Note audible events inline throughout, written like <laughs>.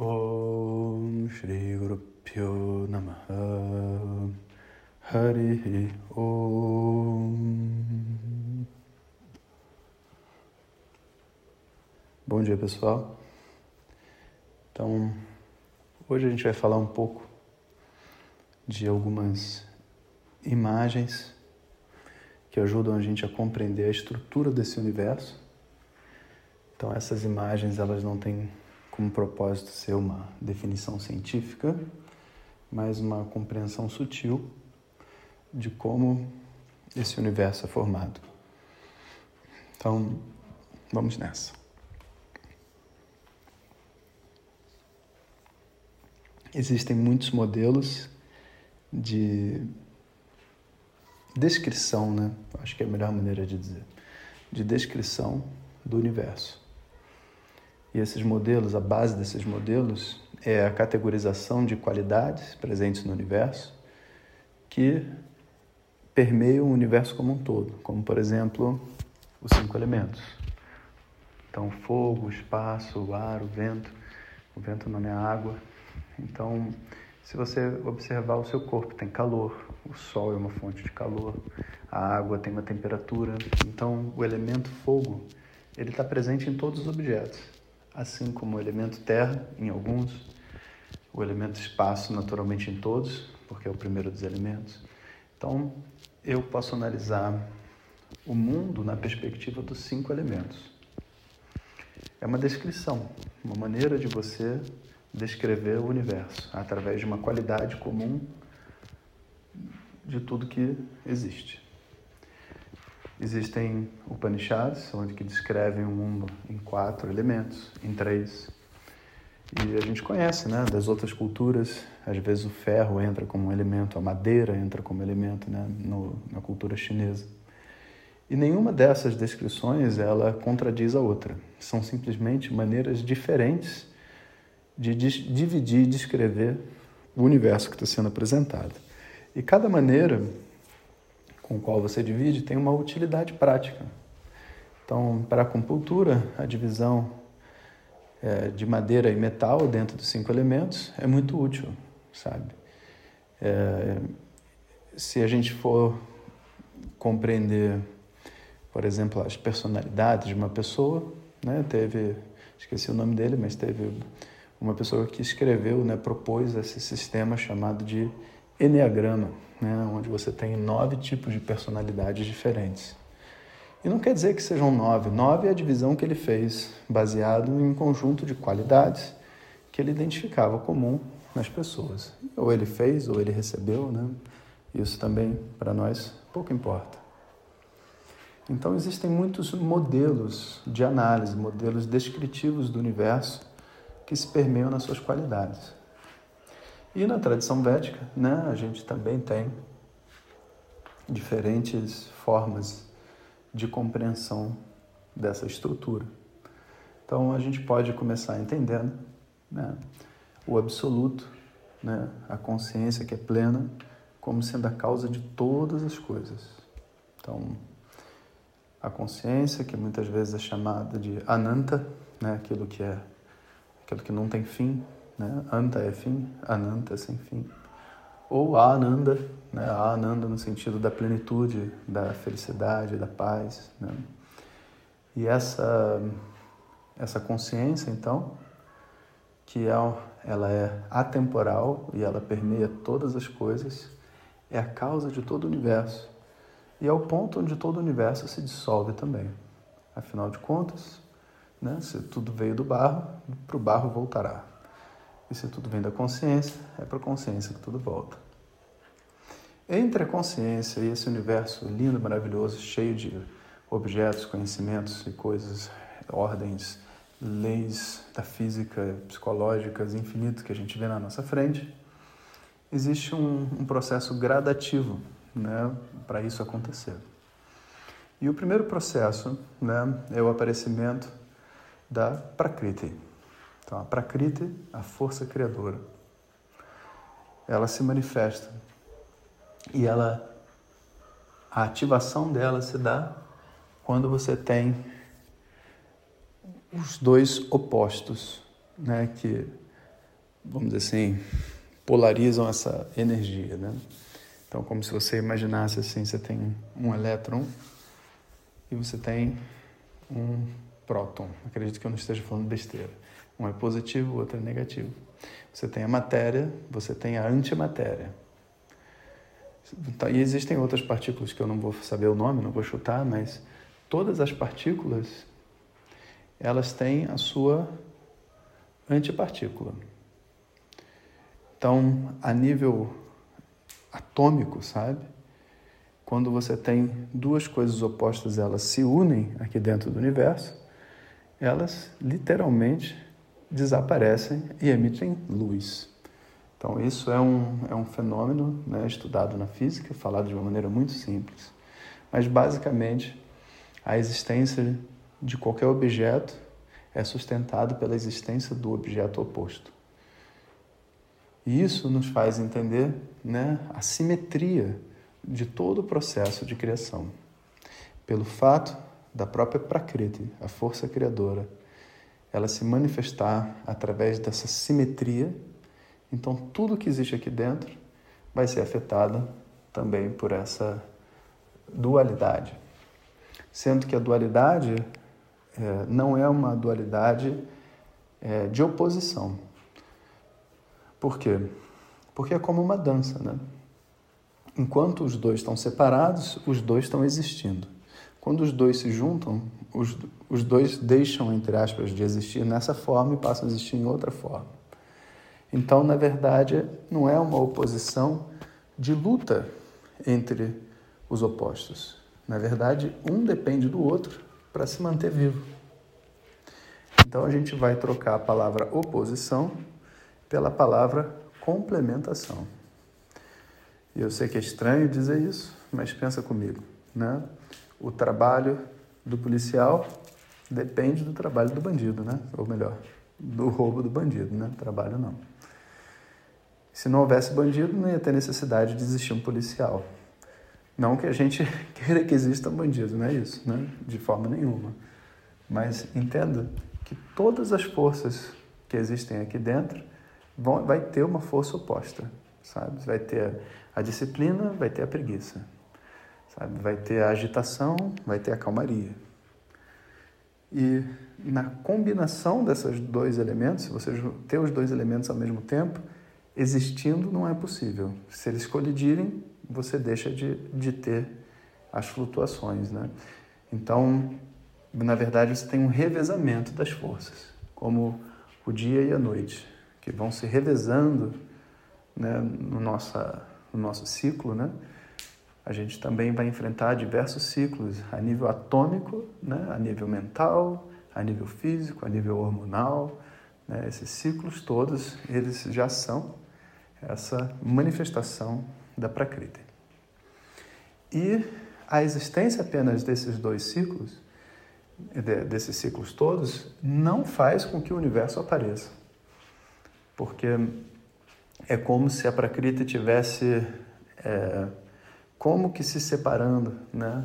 Om Shri Guru Pyo Namaha Hari Om Bom dia pessoal. Então, hoje a gente vai falar um pouco de algumas imagens que ajudam a gente a compreender a estrutura desse universo. Então, essas imagens elas não têm como propósito ser uma definição científica, mas uma compreensão sutil de como esse universo é formado. Então, vamos nessa. Existem muitos modelos de descrição, né? Acho que é a melhor maneira de dizer, de descrição do universo. E esses modelos, a base desses modelos é a categorização de qualidades presentes no universo que permeiam o universo como um todo, como por exemplo os cinco elementos. Então, fogo, espaço, o ar, o vento. O vento não é água. Então, se você observar o seu corpo, tem calor, o sol é uma fonte de calor, a água tem uma temperatura. Então, o elemento fogo, ele está presente em todos os objetos, assim como o elemento terra em alguns, o elemento espaço naturalmente em todos, porque é o primeiro dos elementos. Então, eu posso analisar o mundo na perspectiva dos cinco elementos. É uma descrição, uma maneira de você descrever o universo através de uma qualidade comum de tudo que existe. Existem Upanishads, onde que descrevem o mundo em quatro elementos, em três. E a gente conhece, né, das outras culturas, às vezes o ferro entra como um elemento, a madeira entra como elemento, né, no, na cultura chinesa. E nenhuma dessas descrições ela contradiz a outra. São simplesmente maneiras diferentes de dividir e descrever o universo que está sendo apresentado. E cada maneira com qual você divide tem uma utilidade prática. Então, para a acupuntura, a divisão é, de madeira e metal dentro dos cinco elementos é muito útil, sabe? É, se a gente for compreender, por exemplo, as personalidades de uma pessoa, né? Teve, esqueci o nome dele, mas teve uma pessoa que escreveu, né, propôs esse sistema chamado de Enneagrama, né, onde você tem nove tipos de personalidades diferentes. E não quer dizer que sejam nove. Nove é a divisão que ele fez, baseado em um conjunto de qualidades que ele identificava comum nas pessoas. Ou ele fez, ou ele recebeu, né? Isso também, para nós, pouco importa. Então, existem muitos modelos de análise, modelos descritivos do universo que se permeiam nas suas qualidades. E na tradição védica, né, a gente também tem diferentes formas de compreensão dessa estrutura. Então a gente pode começar entendendo né, o absoluto, né, a consciência que é plena, como sendo a causa de todas as coisas. Então, a consciência, que muitas vezes é chamada de ananta, né, aquilo que é aquilo que não tem fim, né? Anta é fim, ananta é sem fim. Ou ananda, né? ananda no sentido da plenitude, da felicidade, da paz, né? E essa essa consciência, então, que é, ela é atemporal e ela permeia todas as coisas, é a causa de todo o universo. E é o ponto onde todo o universo se dissolve também. Afinal de contas, né? Se tudo veio do barro, para o barro voltará. Se tudo vem da consciência, é para a consciência que tudo volta. Entre a consciência e esse universo lindo, maravilhoso, cheio de objetos, conhecimentos e coisas, ordens, leis da física, psicológicas, infinitas que a gente vê na nossa frente, existe um, um processo gradativo né, para isso acontecer. E o primeiro processo né, é o aparecimento da Prakriti. Então, a Prakriti, a força criadora, ela se manifesta e ela, a ativação dela se dá quando você tem os dois opostos, né, que vamos dizer assim, polarizam essa energia, né? Então, como se você imaginasse assim, você tem um elétron e você tem um próton. Acredito que eu não esteja falando besteira. Um é positivo, o outro é negativo. Você tem a matéria, você tem a antimatéria. E existem outras partículas que eu não vou saber o nome, não vou chutar, mas todas as partículas elas têm a sua antipartícula. Então, a nível atômico, sabe? Quando você tem duas coisas opostas, elas se unem aqui dentro do universo, elas literalmente desaparecem e emitem luz. Então, isso é um, é um fenômeno né, estudado na física, falado de uma maneira muito simples. Mas, basicamente, a existência de qualquer objeto é sustentado pela existência do objeto oposto. E isso nos faz entender né, a simetria de todo o processo de criação. Pelo fato da própria Prakriti, a força criadora, ela se manifestar através dessa simetria, então tudo que existe aqui dentro vai ser afetado também por essa dualidade. Sendo que a dualidade é, não é uma dualidade é, de oposição, por quê? Porque é como uma dança, né? Enquanto os dois estão separados, os dois estão existindo. Quando os dois se juntam, os, os dois deixam, entre aspas, de existir nessa forma e passam a existir em outra forma. Então, na verdade, não é uma oposição de luta entre os opostos. Na verdade, um depende do outro para se manter vivo. Então, a gente vai trocar a palavra oposição pela palavra complementação. E eu sei que é estranho dizer isso, mas pensa comigo, né? O trabalho do policial depende do trabalho do bandido, né? Ou melhor, do roubo do bandido, né? Trabalho não. Se não houvesse bandido, não ia ter necessidade de existir um policial. Não que a gente <laughs> queira que exista um bandido, não é isso, né? De forma nenhuma. Mas entenda que todas as forças que existem aqui dentro vão, vai ter uma força oposta, sabe? Vai ter a disciplina, vai ter a preguiça, sabe? Vai ter a agitação, vai ter a calmaria. E na combinação desses dois elementos, se você ter os dois elementos ao mesmo tempo, existindo não é possível. Se eles colidirem, você deixa de, de ter as flutuações, né? Então, na verdade, você tem um revezamento das forças, como o dia e a noite que vão se revezando né, no, nossa, no nosso ciclo, né? A gente também vai enfrentar diversos ciclos a nível atômico, né, a nível mental, a nível físico, a nível hormonal. Né? Esses ciclos todos, eles já são essa manifestação da Prakriti. E a existência apenas desses dois ciclos, desses ciclos todos, não faz com que o universo apareça porque é como se a Prakriti tivesse é, como que se separando, né?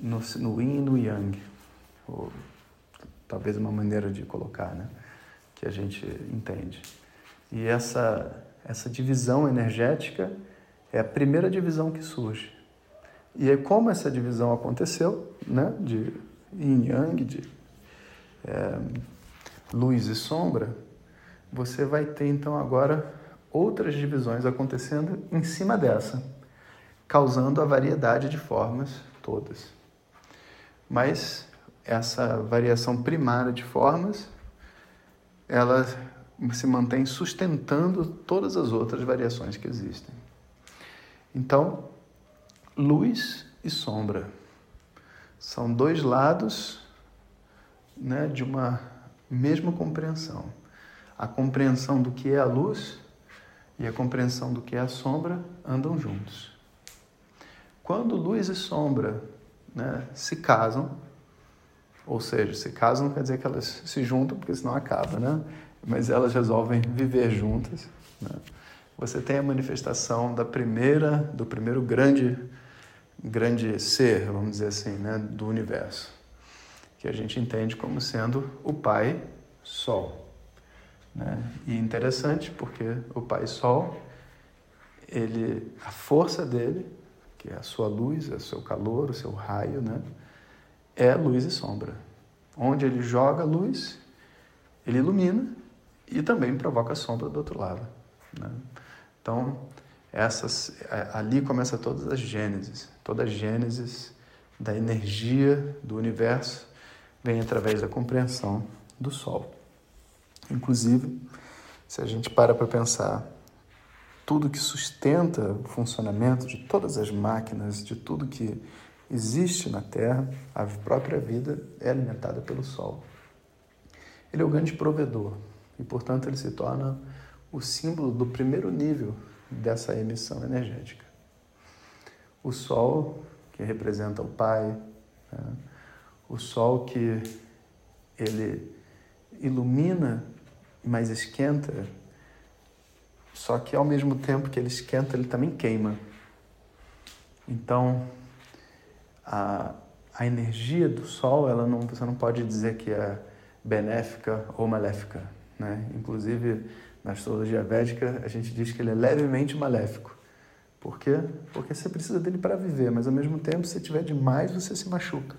No, no Yin e no Yang, ou talvez uma maneira de colocar, né? Que a gente entende. E essa essa divisão energética é a primeira divisão que surge. E é como essa divisão aconteceu, né? De Yin Yang, de é, luz e sombra, você vai ter então agora outras divisões acontecendo em cima dessa, causando a variedade de formas todas. Mas essa variação primária de formas, ela se mantém sustentando todas as outras variações que existem. Então, luz e sombra são dois lados né, de uma mesma compreensão a compreensão do que é a luz e a compreensão do que é a sombra andam juntos. Quando luz e sombra né, se casam, ou seja, se casam não quer dizer que elas se juntam, porque senão acaba, né? Mas elas resolvem viver juntas. Né? Você tem a manifestação da primeira, do primeiro grande, grande ser, vamos dizer assim, né, do universo, que a gente entende como sendo o Pai Sol Né? E interessante porque o Pai Sol, ele, a força dele, que é a sua luz, é o seu calor, o seu raio, né? é luz e sombra. Onde ele joga luz, ele ilumina e também provoca sombra do outro lado. Né? Então, essas, ali começa todas as gênesis. Toda a gênesis da energia do universo vem através da compreensão do Sol. Inclusive, se a gente para para pensar, tudo que sustenta o funcionamento de todas as máquinas, de tudo que existe na Terra, a própria vida é alimentada pelo Sol. Ele é o grande provedor e, portanto, ele se torna o símbolo do primeiro nível dessa emissão energética. O Sol, que representa o Pai, né? o Sol que ele ilumina, mas esquenta, só que ao mesmo tempo que ele esquenta, ele também queima. Então, a, a energia do Sol, ela não, você não pode dizer que é benéfica ou maléfica. Né? Inclusive, na astrologia védica, a gente diz que ele é levemente maléfico. Por quê? Porque você precisa dele para viver, mas ao mesmo tempo, se tiver demais, você se machuca.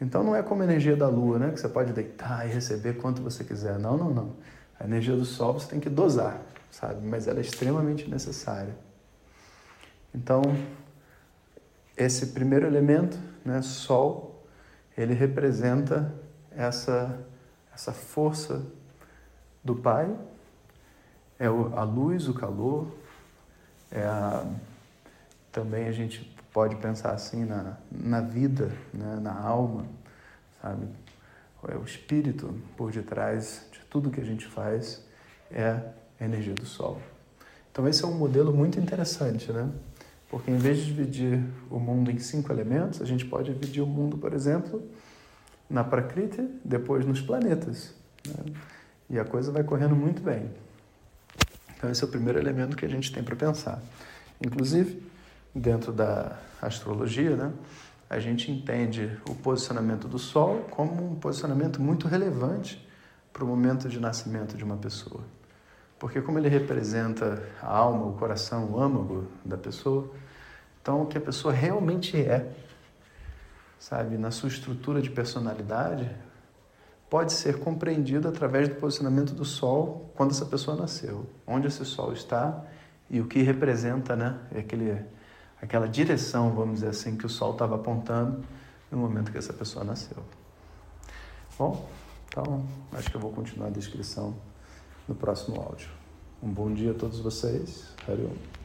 Então não é como a energia da lua, né? Que você pode deitar e receber quanto você quiser. Não, não, não. A energia do sol você tem que dosar, sabe? Mas ela é extremamente necessária. Então, esse primeiro elemento, né, sol, ele representa essa essa força do Pai, é a luz, o calor, é a, também a gente pode pensar assim na, na vida, né, na alma, sabe? É o espírito por detrás de tudo que a gente faz é a energia do Sol. Então esse é um modelo muito interessante, né? Porque em vez de dividir o mundo em cinco elementos, a gente pode dividir o mundo, por exemplo, na Prakriti, depois nos planetas. Né? E a coisa vai correndo muito bem. Então, esse é o primeiro elemento que a gente tem para pensar. Inclusive, dentro da astrologia, né, a gente entende o posicionamento do Sol como um posicionamento muito relevante para o momento de nascimento de uma pessoa. Porque como ele representa a alma, o coração, o âmago da pessoa, então o que a pessoa realmente é, sabe, na sua estrutura de personalidade, pode ser compreendido através do posicionamento do Sol quando essa pessoa nasceu, onde esse Sol está e o que representa, né, aquele, aquela direção, vamos dizer assim, que o Sol estava apontando no momento que essa pessoa nasceu. Bom, então acho que eu vou continuar a descrição no próximo áudio. Um bom dia a todos vocês. Hariom.